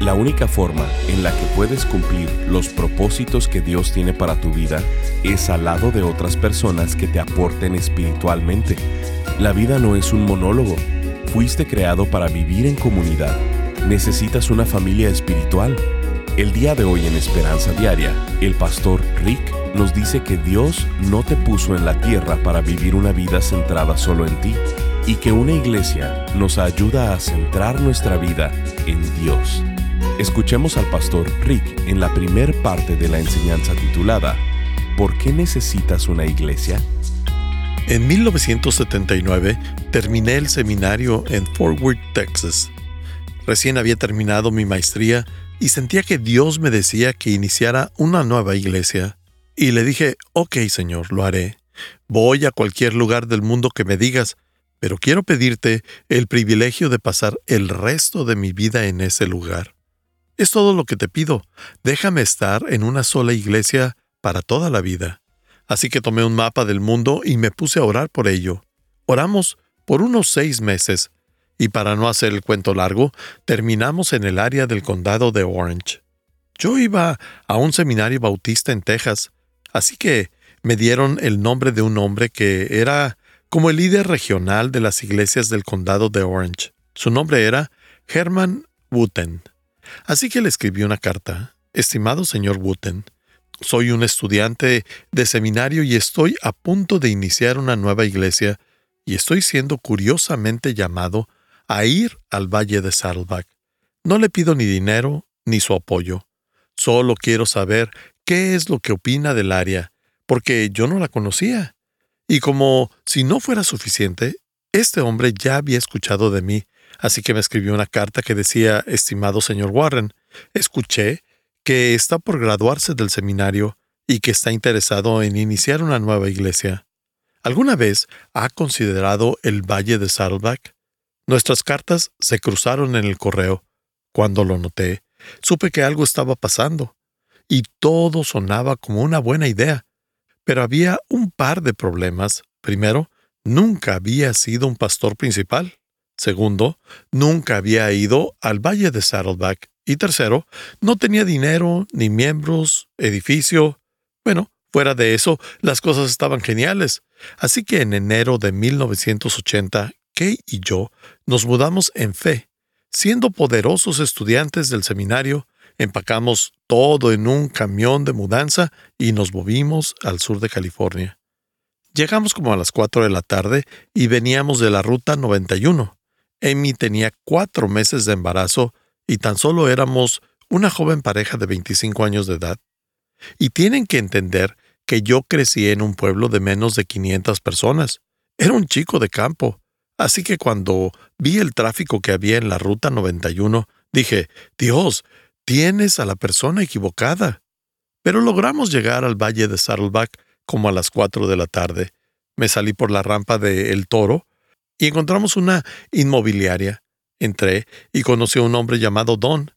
La única forma en la que puedes cumplir los propósitos que Dios tiene para tu vida es al lado de otras personas que te aporten espiritualmente. La vida no es un monólogo. Fuiste creado para vivir en comunidad. Necesitas una familia espiritual. El día de hoy en Esperanza Diaria, el pastor Rick nos dice que Dios no te puso en la tierra para vivir una vida centrada solo en ti y que una iglesia nos ayuda a centrar nuestra vida en Dios. Escuchemos al pastor Rick en la primer parte de la enseñanza titulada ¿Por qué necesitas una iglesia? En 1979 terminé el seminario en Fort Worth, Texas. Recién había terminado mi maestría y sentía que Dios me decía que iniciara una nueva iglesia. Y le dije, ok Señor, lo haré. Voy a cualquier lugar del mundo que me digas, pero quiero pedirte el privilegio de pasar el resto de mi vida en ese lugar. Es todo lo que te pido. Déjame estar en una sola iglesia para toda la vida. Así que tomé un mapa del mundo y me puse a orar por ello. Oramos por unos seis meses, y para no hacer el cuento largo, terminamos en el área del condado de Orange. Yo iba a un seminario bautista en Texas, así que me dieron el nombre de un hombre que era como el líder regional de las iglesias del condado de Orange. Su nombre era Herman Wooten. Así que le escribí una carta. Estimado señor Wooten, soy un estudiante de seminario y estoy a punto de iniciar una nueva iglesia y estoy siendo curiosamente llamado a ir al Valle de Saddleback. No le pido ni dinero ni su apoyo. Solo quiero saber qué es lo que opina del área, porque yo no la conocía. Y como si no fuera suficiente, este hombre ya había escuchado de mí Así que me escribió una carta que decía, estimado señor Warren, escuché que está por graduarse del seminario y que está interesado en iniciar una nueva iglesia. ¿Alguna vez ha considerado el Valle de Saddleback? Nuestras cartas se cruzaron en el correo. Cuando lo noté, supe que algo estaba pasando, y todo sonaba como una buena idea. Pero había un par de problemas. Primero, nunca había sido un pastor principal. Segundo, nunca había ido al Valle de Saddleback. Y tercero, no tenía dinero, ni miembros, edificio. Bueno, fuera de eso, las cosas estaban geniales. Así que en enero de 1980, Kay y yo nos mudamos en fe. Siendo poderosos estudiantes del seminario, empacamos todo en un camión de mudanza y nos movimos al sur de California. Llegamos como a las 4 de la tarde y veníamos de la ruta 91. Amy tenía cuatro meses de embarazo y tan solo éramos una joven pareja de 25 años de edad. Y tienen que entender que yo crecí en un pueblo de menos de 500 personas. Era un chico de campo. Así que cuando vi el tráfico que había en la Ruta 91, dije, Dios, tienes a la persona equivocada. Pero logramos llegar al Valle de Saddleback como a las 4 de la tarde. Me salí por la rampa de El Toro y encontramos una inmobiliaria. Entré y conocí a un hombre llamado Don.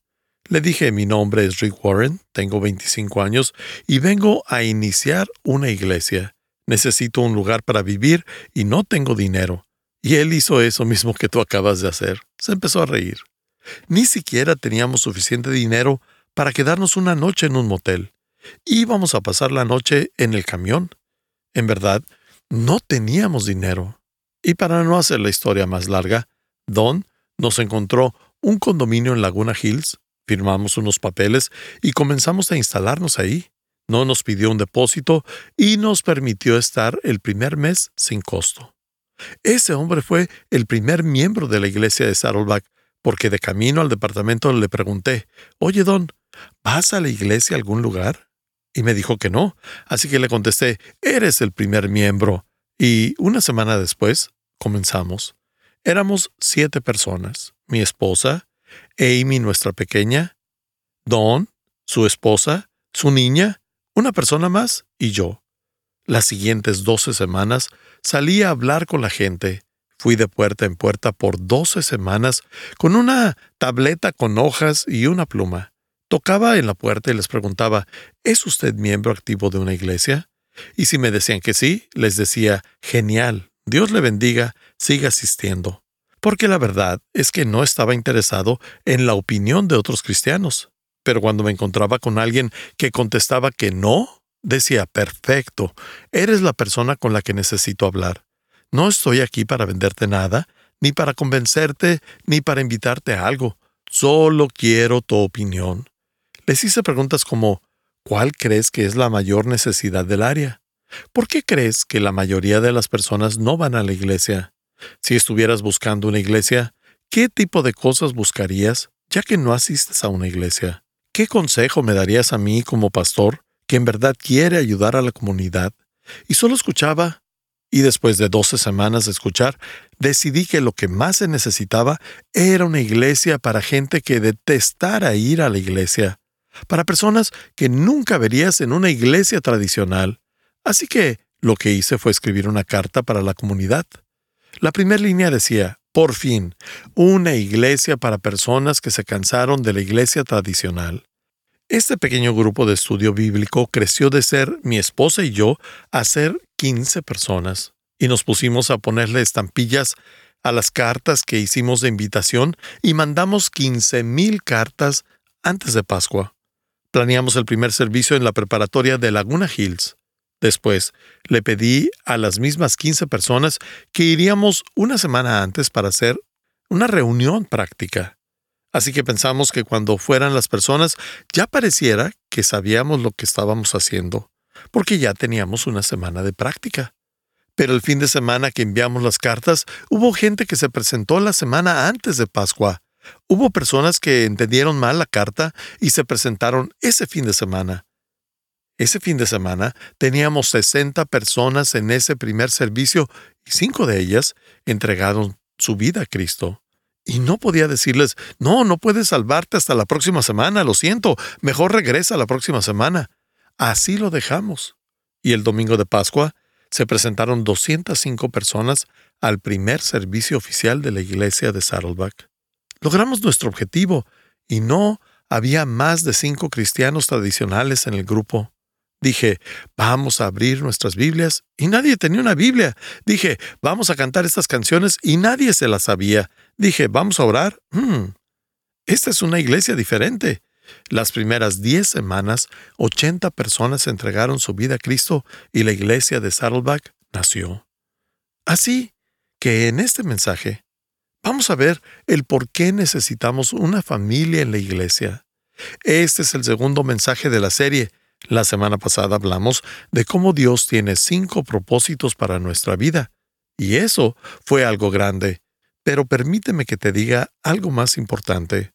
Le dije, mi nombre es Rick Warren, tengo 25 años y vengo a iniciar una iglesia. Necesito un lugar para vivir y no tengo dinero. Y él hizo eso mismo que tú acabas de hacer. Se empezó a reír. Ni siquiera teníamos suficiente dinero para quedarnos una noche en un motel. Íbamos a pasar la noche en el camión. En verdad, no teníamos dinero. Y para no hacer la historia más larga, Don nos encontró un condominio en Laguna Hills, firmamos unos papeles y comenzamos a instalarnos ahí. No nos pidió un depósito y nos permitió estar el primer mes sin costo. Ese hombre fue el primer miembro de la iglesia de Saddleback, porque de camino al departamento le pregunté, Oye, Don, ¿vas a la iglesia a algún lugar? Y me dijo que no, así que le contesté, Eres el primer miembro. Y una semana después comenzamos. Éramos siete personas, mi esposa, Amy, nuestra pequeña, Don, su esposa, su niña, una persona más y yo. Las siguientes doce semanas salí a hablar con la gente. Fui de puerta en puerta por doce semanas con una tableta con hojas y una pluma. Tocaba en la puerta y les preguntaba, ¿es usted miembro activo de una iglesia? Y si me decían que sí, les decía, genial, Dios le bendiga, siga asistiendo. Porque la verdad es que no estaba interesado en la opinión de otros cristianos. Pero cuando me encontraba con alguien que contestaba que no, decía, perfecto, eres la persona con la que necesito hablar. No estoy aquí para venderte nada, ni para convencerte, ni para invitarte a algo. Solo quiero tu opinión. Les hice preguntas como, ¿cuál crees que es la mayor necesidad del área? ¿Por qué crees que la mayoría de las personas no van a la iglesia? Si estuvieras buscando una iglesia, ¿qué tipo de cosas buscarías ya que no asistes a una iglesia? ¿Qué consejo me darías a mí como pastor que en verdad quiere ayudar a la comunidad? Y solo escuchaba, y después de doce semanas de escuchar, decidí que lo que más se necesitaba era una iglesia para gente que detestara ir a la iglesia, para personas que nunca verías en una iglesia tradicional. Así que lo que hice fue escribir una carta para la comunidad. La primera línea decía, por fin, una iglesia para personas que se cansaron de la iglesia tradicional. Este pequeño grupo de estudio bíblico creció de ser mi esposa y yo a ser 15 personas, y nos pusimos a ponerle estampillas a las cartas que hicimos de invitación y mandamos 15 mil cartas antes de Pascua. Planeamos el primer servicio en la preparatoria de Laguna Hills. Después, le pedí a las mismas 15 personas que iríamos una semana antes para hacer una reunión práctica. Así que pensamos que cuando fueran las personas ya pareciera que sabíamos lo que estábamos haciendo, porque ya teníamos una semana de práctica. Pero el fin de semana que enviamos las cartas, hubo gente que se presentó la semana antes de Pascua. Hubo personas que entendieron mal la carta y se presentaron ese fin de semana. Ese fin de semana teníamos 60 personas en ese primer servicio y cinco de ellas entregaron su vida a Cristo. Y no podía decirles, no, no puedes salvarte hasta la próxima semana, lo siento, mejor regresa la próxima semana. Así lo dejamos. Y el domingo de Pascua se presentaron 205 personas al primer servicio oficial de la iglesia de Saddleback. Logramos nuestro objetivo y no había más de cinco cristianos tradicionales en el grupo. Dije, vamos a abrir nuestras Biblias y nadie tenía una Biblia. Dije, vamos a cantar estas canciones y nadie se las sabía. Dije, vamos a orar. Hmm, esta es una iglesia diferente. Las primeras diez semanas, 80 personas entregaron su vida a Cristo y la iglesia de Saddleback nació. Así que en este mensaje vamos a ver el por qué necesitamos una familia en la iglesia. Este es el segundo mensaje de la serie la semana pasada hablamos de cómo Dios tiene cinco propósitos para nuestra vida, y eso fue algo grande. Pero permíteme que te diga algo más importante.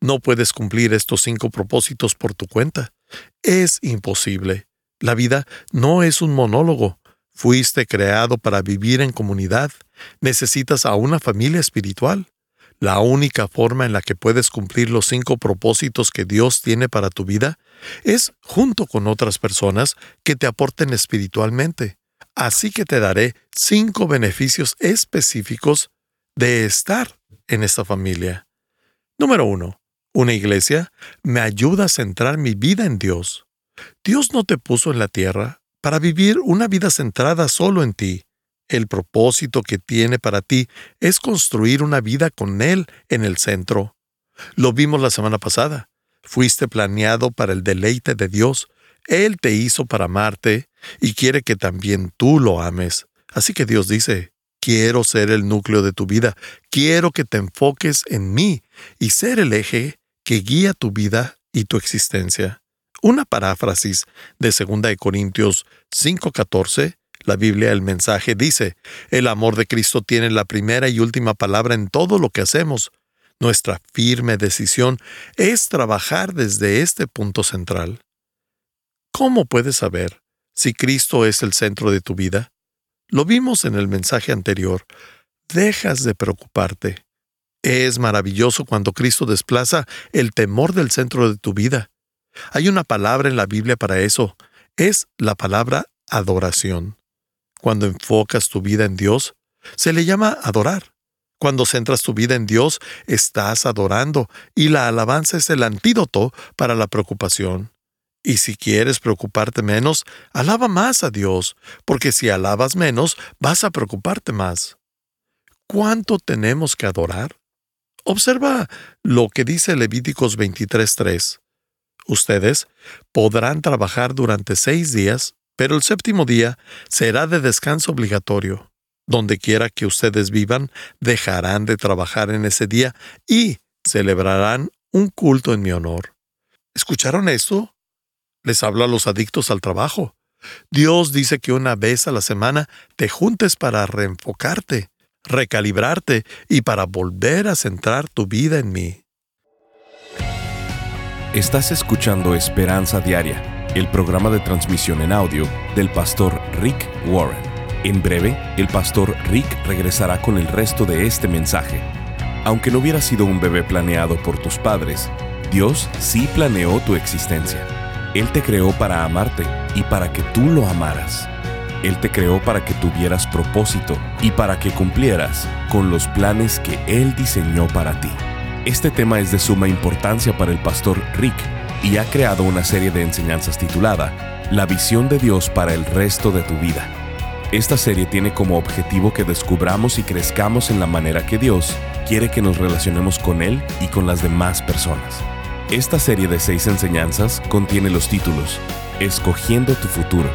No puedes cumplir estos cinco propósitos por tu cuenta. Es imposible. La vida no es un monólogo. Fuiste creado para vivir en comunidad. Necesitas a una familia espiritual. La única forma en la que puedes cumplir los cinco propósitos que Dios tiene para tu vida es junto con otras personas que te aporten espiritualmente. Así que te daré cinco beneficios específicos de estar en esta familia. Número uno, una iglesia me ayuda a centrar mi vida en Dios. Dios no te puso en la tierra para vivir una vida centrada solo en ti. El propósito que tiene para ti es construir una vida con Él en el centro. Lo vimos la semana pasada. Fuiste planeado para el deleite de Dios. Él te hizo para amarte y quiere que también tú lo ames. Así que Dios dice, quiero ser el núcleo de tu vida, quiero que te enfoques en mí y ser el eje que guía tu vida y tu existencia. Una paráfrasis de 2 Corintios 5:14 la Biblia, el mensaje dice, el amor de Cristo tiene la primera y última palabra en todo lo que hacemos. Nuestra firme decisión es trabajar desde este punto central. ¿Cómo puedes saber si Cristo es el centro de tu vida? Lo vimos en el mensaje anterior. Dejas de preocuparte. Es maravilloso cuando Cristo desplaza el temor del centro de tu vida. Hay una palabra en la Biblia para eso. Es la palabra adoración. Cuando enfocas tu vida en Dios, se le llama adorar. Cuando centras tu vida en Dios, estás adorando y la alabanza es el antídoto para la preocupación. Y si quieres preocuparte menos, alaba más a Dios, porque si alabas menos, vas a preocuparte más. ¿Cuánto tenemos que adorar? Observa lo que dice Levíticos 23.3. Ustedes podrán trabajar durante seis días, pero el séptimo día será de descanso obligatorio. Donde quiera que ustedes vivan, dejarán de trabajar en ese día y celebrarán un culto en mi honor. ¿Escucharon esto? Les hablo a los adictos al trabajo. Dios dice que una vez a la semana te juntes para reenfocarte, recalibrarte y para volver a centrar tu vida en mí. Estás escuchando Esperanza Diaria, el programa de transmisión en audio del pastor Rick Warren. En breve, el pastor Rick regresará con el resto de este mensaje. Aunque no hubiera sido un bebé planeado por tus padres, Dios sí planeó tu existencia. Él te creó para amarte y para que tú lo amaras. Él te creó para que tuvieras propósito y para que cumplieras con los planes que Él diseñó para ti. Este tema es de suma importancia para el pastor Rick y ha creado una serie de enseñanzas titulada La visión de Dios para el resto de tu vida. Esta serie tiene como objetivo que descubramos y crezcamos en la manera que Dios quiere que nos relacionemos con Él y con las demás personas. Esta serie de seis enseñanzas contiene los títulos Escogiendo tu futuro,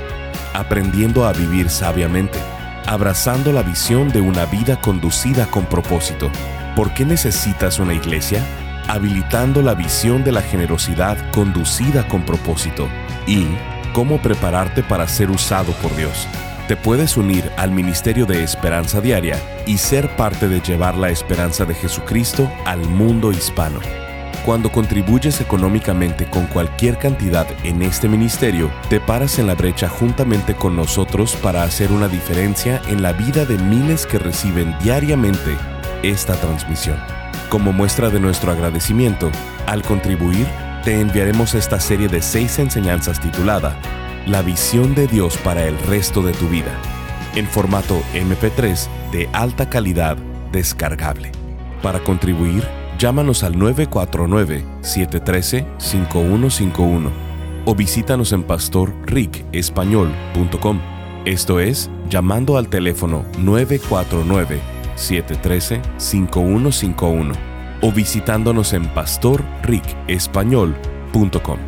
aprendiendo a vivir sabiamente, abrazando la visión de una vida conducida con propósito. ¿Por qué necesitas una iglesia? Habilitando la visión de la generosidad conducida con propósito. Y cómo prepararte para ser usado por Dios. Te puedes unir al Ministerio de Esperanza Diaria y ser parte de llevar la esperanza de Jesucristo al mundo hispano. Cuando contribuyes económicamente con cualquier cantidad en este ministerio, te paras en la brecha juntamente con nosotros para hacer una diferencia en la vida de miles que reciben diariamente esta transmisión. Como muestra de nuestro agradecimiento, al contribuir, te enviaremos esta serie de seis enseñanzas titulada La visión de Dios para el resto de tu vida, en formato MP3 de alta calidad descargable. Para contribuir, llámanos al 949-713-5151 o visítanos en pastorricespañol.com. Esto es, llamando al teléfono 949-713-5151 o visitándonos en pastorricespañol.com.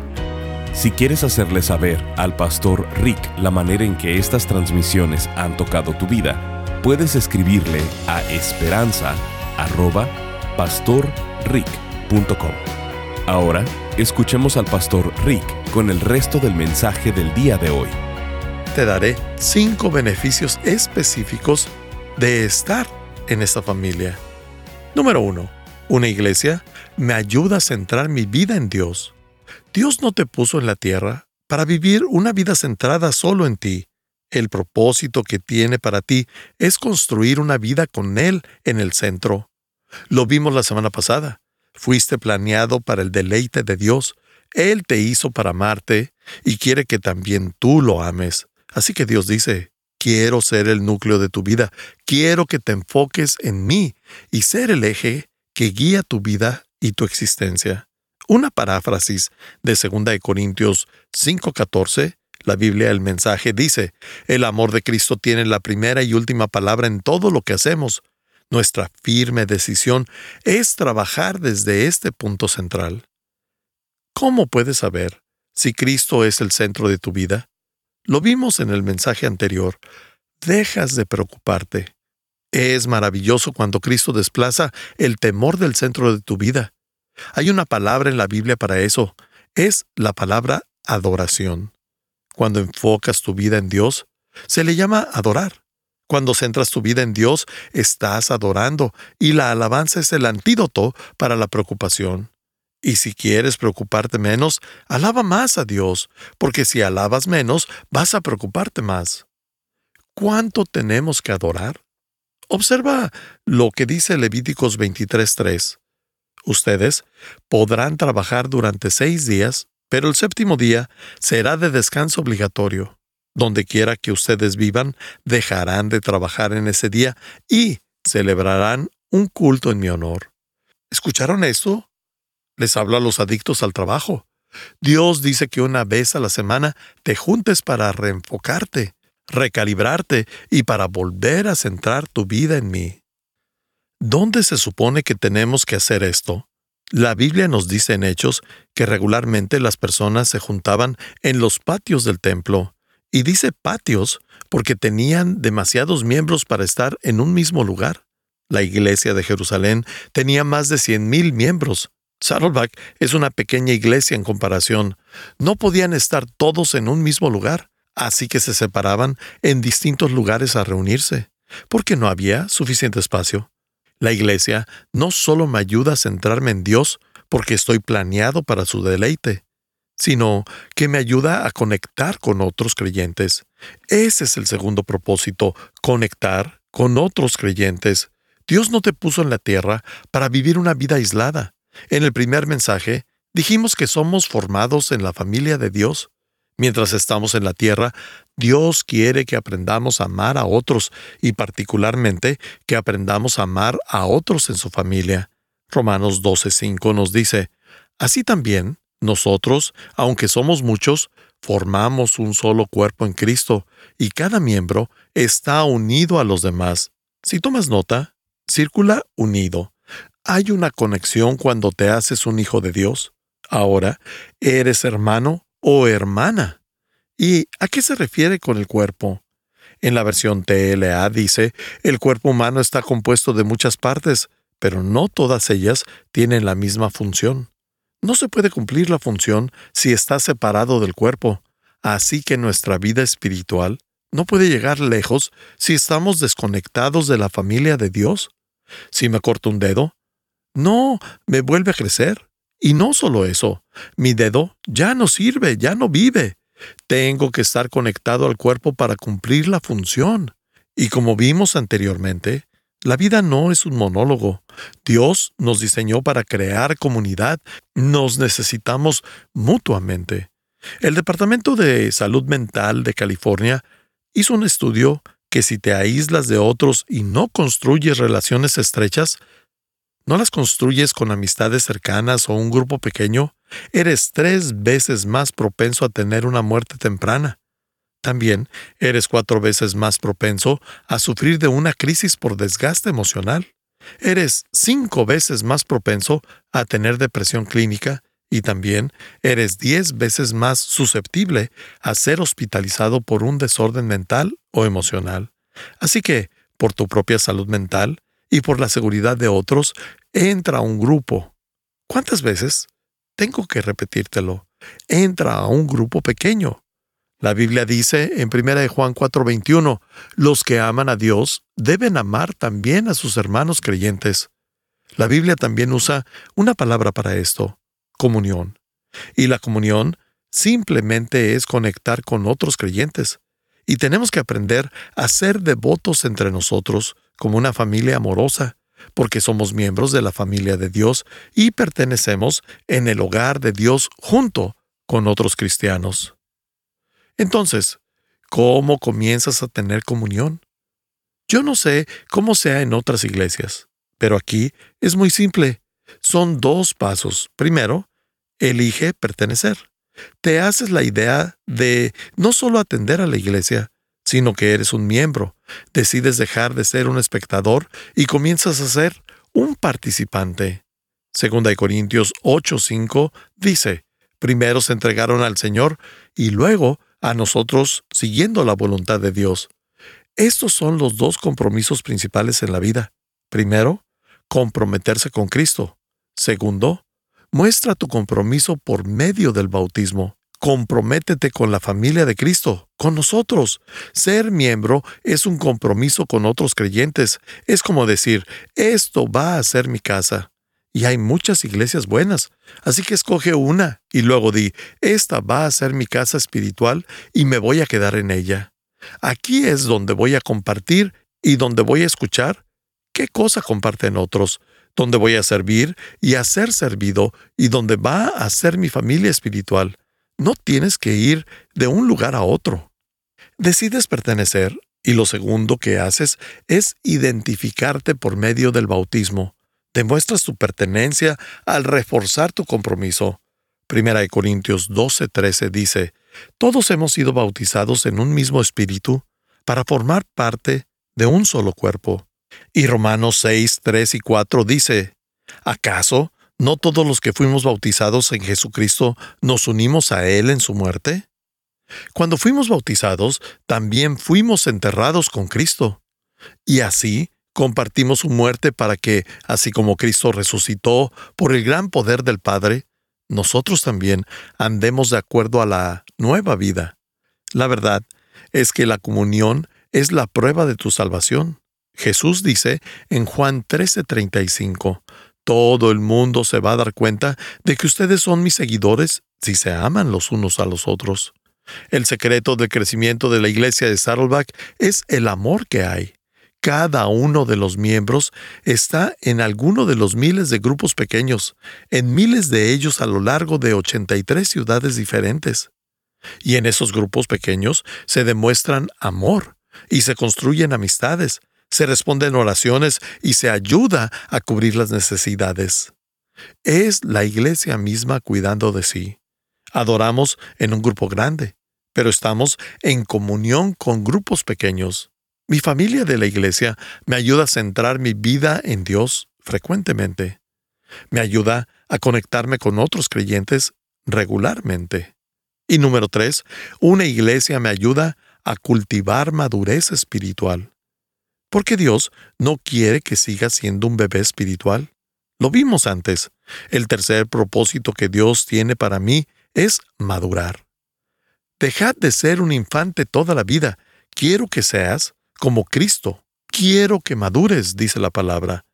Si quieres hacerle saber al pastor Rick la manera en que estas transmisiones han tocado tu vida, puedes escribirle a esperanza pastorrick.com. Ahora, escuchemos al pastor Rick con el resto del mensaje del día de hoy. Te daré cinco beneficios específicos de estar en esta familia. Número uno, una iglesia me ayuda a centrar mi vida en Dios. Dios no te puso en la tierra para vivir una vida centrada solo en ti. El propósito que tiene para ti es construir una vida con Él en el centro. Lo vimos la semana pasada. Fuiste planeado para el deleite de Dios. Él te hizo para amarte y quiere que también tú lo ames. Así que Dios dice, quiero ser el núcleo de tu vida, quiero que te enfoques en mí y ser el eje que guía tu vida y tu existencia. Una paráfrasis de 2 Corintios 5:14, la Biblia el mensaje dice, el amor de Cristo tiene la primera y última palabra en todo lo que hacemos, nuestra firme decisión es trabajar desde este punto central. ¿Cómo puedes saber si Cristo es el centro de tu vida? Lo vimos en el mensaje anterior. Dejas de preocuparte. Es maravilloso cuando Cristo desplaza el temor del centro de tu vida. Hay una palabra en la Biblia para eso. Es la palabra adoración. Cuando enfocas tu vida en Dios, se le llama adorar. Cuando centras tu vida en Dios, estás adorando y la alabanza es el antídoto para la preocupación. Y si quieres preocuparte menos, alaba más a Dios, porque si alabas menos, vas a preocuparte más. ¿Cuánto tenemos que adorar? Observa lo que dice Levíticos 23.3. Ustedes podrán trabajar durante seis días, pero el séptimo día será de descanso obligatorio. Donde quiera que ustedes vivan, dejarán de trabajar en ese día y celebrarán un culto en mi honor. ¿Escucharon esto? Les hablo a los adictos al trabajo. Dios dice que una vez a la semana te juntes para reenfocarte, recalibrarte y para volver a centrar tu vida en mí. ¿Dónde se supone que tenemos que hacer esto? La Biblia nos dice en Hechos que regularmente las personas se juntaban en los patios del templo, y dice patios porque tenían demasiados miembros para estar en un mismo lugar. La iglesia de Jerusalén tenía más de 100.000 miembros. Saddleback es una pequeña iglesia en comparación. No podían estar todos en un mismo lugar, así que se separaban en distintos lugares a reunirse, porque no había suficiente espacio. La iglesia no solo me ayuda a centrarme en Dios, porque estoy planeado para su deleite, sino que me ayuda a conectar con otros creyentes. Ese es el segundo propósito, conectar con otros creyentes. Dios no te puso en la tierra para vivir una vida aislada. En el primer mensaje dijimos que somos formados en la familia de Dios. Mientras estamos en la tierra, Dios quiere que aprendamos a amar a otros y particularmente que aprendamos a amar a otros en su familia. Romanos 12:5 nos dice, Así también, nosotros, aunque somos muchos, formamos un solo cuerpo en Cristo y cada miembro está unido a los demás. Si tomas nota, circula unido. Hay una conexión cuando te haces un hijo de Dios. Ahora, eres hermano o hermana. ¿Y a qué se refiere con el cuerpo? En la versión TLA dice, el cuerpo humano está compuesto de muchas partes, pero no todas ellas tienen la misma función. No se puede cumplir la función si está separado del cuerpo, así que nuestra vida espiritual no puede llegar lejos si estamos desconectados de la familia de Dios. Si me corto un dedo, no me vuelve a crecer. Y no solo eso, mi dedo ya no sirve, ya no vive. Tengo que estar conectado al cuerpo para cumplir la función. Y como vimos anteriormente, la vida no es un monólogo. Dios nos diseñó para crear comunidad. Nos necesitamos mutuamente. El Departamento de Salud Mental de California hizo un estudio que si te aíslas de otros y no construyes relaciones estrechas, no las construyes con amistades cercanas o un grupo pequeño, eres tres veces más propenso a tener una muerte temprana. También eres cuatro veces más propenso a sufrir de una crisis por desgaste emocional. Eres cinco veces más propenso a tener depresión clínica y también eres diez veces más susceptible a ser hospitalizado por un desorden mental o emocional. Así que, por tu propia salud mental y por la seguridad de otros, entra a un grupo. ¿Cuántas veces? Tengo que repetírtelo. Entra a un grupo pequeño. La Biblia dice en 1 Juan 4:21, los que aman a Dios deben amar también a sus hermanos creyentes. La Biblia también usa una palabra para esto, comunión. Y la comunión simplemente es conectar con otros creyentes. Y tenemos que aprender a ser devotos entre nosotros como una familia amorosa, porque somos miembros de la familia de Dios y pertenecemos en el hogar de Dios junto con otros cristianos. Entonces, ¿cómo comienzas a tener comunión? Yo no sé cómo sea en otras iglesias, pero aquí es muy simple. Son dos pasos. Primero, elige pertenecer. Te haces la idea de no solo atender a la iglesia, sino que eres un miembro. Decides dejar de ser un espectador y comienzas a ser un participante. Segunda de Corintios 8:5 dice, primero se entregaron al Señor y luego a nosotros siguiendo la voluntad de Dios. Estos son los dos compromisos principales en la vida. Primero, comprometerse con Cristo. Segundo, muestra tu compromiso por medio del bautismo. Comprométete con la familia de Cristo, con nosotros. Ser miembro es un compromiso con otros creyentes. Es como decir, esto va a ser mi casa. Y hay muchas iglesias buenas, así que escoge una y luego di, esta va a ser mi casa espiritual y me voy a quedar en ella. Aquí es donde voy a compartir y donde voy a escuchar qué cosa comparten otros, dónde voy a servir y a ser servido y dónde va a ser mi familia espiritual. No tienes que ir de un lugar a otro. Decides pertenecer y lo segundo que haces es identificarte por medio del bautismo. Demuestras tu pertenencia al reforzar tu compromiso. Primera de Corintios 12:13 dice, Todos hemos sido bautizados en un mismo espíritu para formar parte de un solo cuerpo. Y Romanos 6, 3 y 4 dice, ¿acaso no todos los que fuimos bautizados en Jesucristo nos unimos a Él en su muerte? Cuando fuimos bautizados, también fuimos enterrados con Cristo. Y así compartimos su muerte para que, así como Cristo resucitó por el gran poder del Padre, nosotros también andemos de acuerdo a la nueva vida. La verdad es que la comunión es la prueba de tu salvación. Jesús dice en Juan 13:35, todo el mundo se va a dar cuenta de que ustedes son mis seguidores si se aman los unos a los otros. El secreto del crecimiento de la iglesia de Saddleback es el amor que hay. Cada uno de los miembros está en alguno de los miles de grupos pequeños, en miles de ellos a lo largo de 83 ciudades diferentes. Y en esos grupos pequeños se demuestran amor y se construyen amistades, se responden oraciones y se ayuda a cubrir las necesidades. Es la iglesia misma cuidando de sí. Adoramos en un grupo grande, pero estamos en comunión con grupos pequeños. Mi familia de la iglesia me ayuda a centrar mi vida en Dios frecuentemente. Me ayuda a conectarme con otros creyentes regularmente. Y número tres, una iglesia me ayuda a cultivar madurez espiritual. Porque Dios no quiere que siga siendo un bebé espiritual. Lo vimos antes. El tercer propósito que Dios tiene para mí es madurar. Dejad de ser un infante toda la vida. Quiero que seas como Cristo. Quiero que madures, dice la palabra.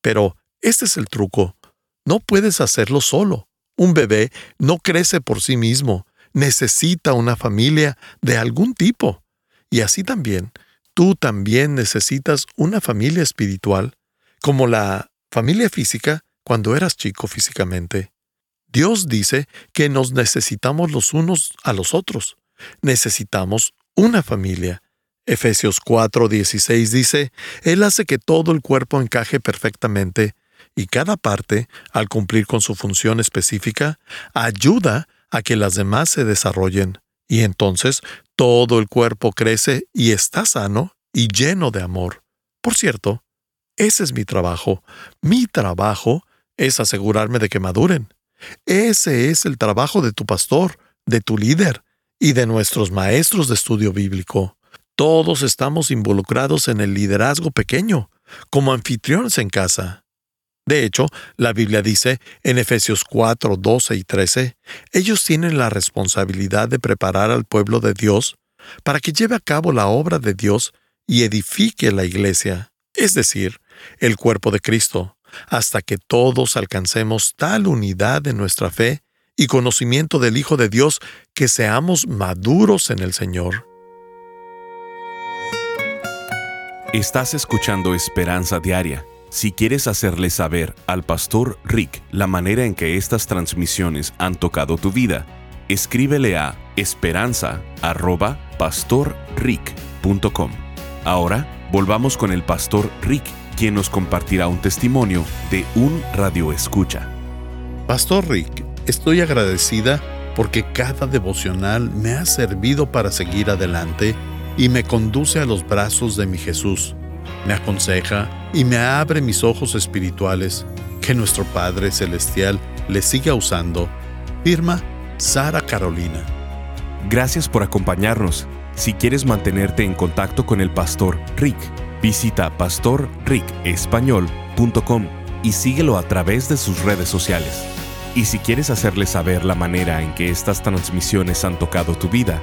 Pero este es el truco. No puedes hacerlo solo. Un bebé no crece por sí mismo. Necesita una familia de algún tipo. Y así también, tú también necesitas una familia espiritual, como la familia física cuando eras chico físicamente. Dios dice que nos necesitamos los unos a los otros. Necesitamos una familia. Efesios 4:16 dice, Él hace que todo el cuerpo encaje perfectamente y cada parte, al cumplir con su función específica, ayuda a que las demás se desarrollen. Y entonces todo el cuerpo crece y está sano y lleno de amor. Por cierto, ese es mi trabajo. Mi trabajo es asegurarme de que maduren. Ese es el trabajo de tu pastor, de tu líder y de nuestros maestros de estudio bíblico. Todos estamos involucrados en el liderazgo pequeño, como anfitriones en casa. De hecho, la Biblia dice en Efesios 4, 12 y 13, ellos tienen la responsabilidad de preparar al pueblo de Dios para que lleve a cabo la obra de Dios y edifique la iglesia, es decir, el cuerpo de Cristo, hasta que todos alcancemos tal unidad en nuestra fe y conocimiento del Hijo de Dios que seamos maduros en el Señor. Estás escuchando Esperanza Diaria. Si quieres hacerle saber al pastor Rick la manera en que estas transmisiones han tocado tu vida, escríbele a esperanza.pastorrick.com. Ahora volvamos con el pastor Rick quien nos compartirá un testimonio de un radio escucha. Pastor Rick, estoy agradecida porque cada devocional me ha servido para seguir adelante y me conduce a los brazos de mi Jesús. Me aconseja y me abre mis ojos espirituales. Que nuestro Padre Celestial le siga usando. Firma Sara Carolina. Gracias por acompañarnos. Si quieres mantenerte en contacto con el pastor Rick, Visita pastorricespañol.com y síguelo a través de sus redes sociales. Y si quieres hacerle saber la manera en que estas transmisiones han tocado tu vida,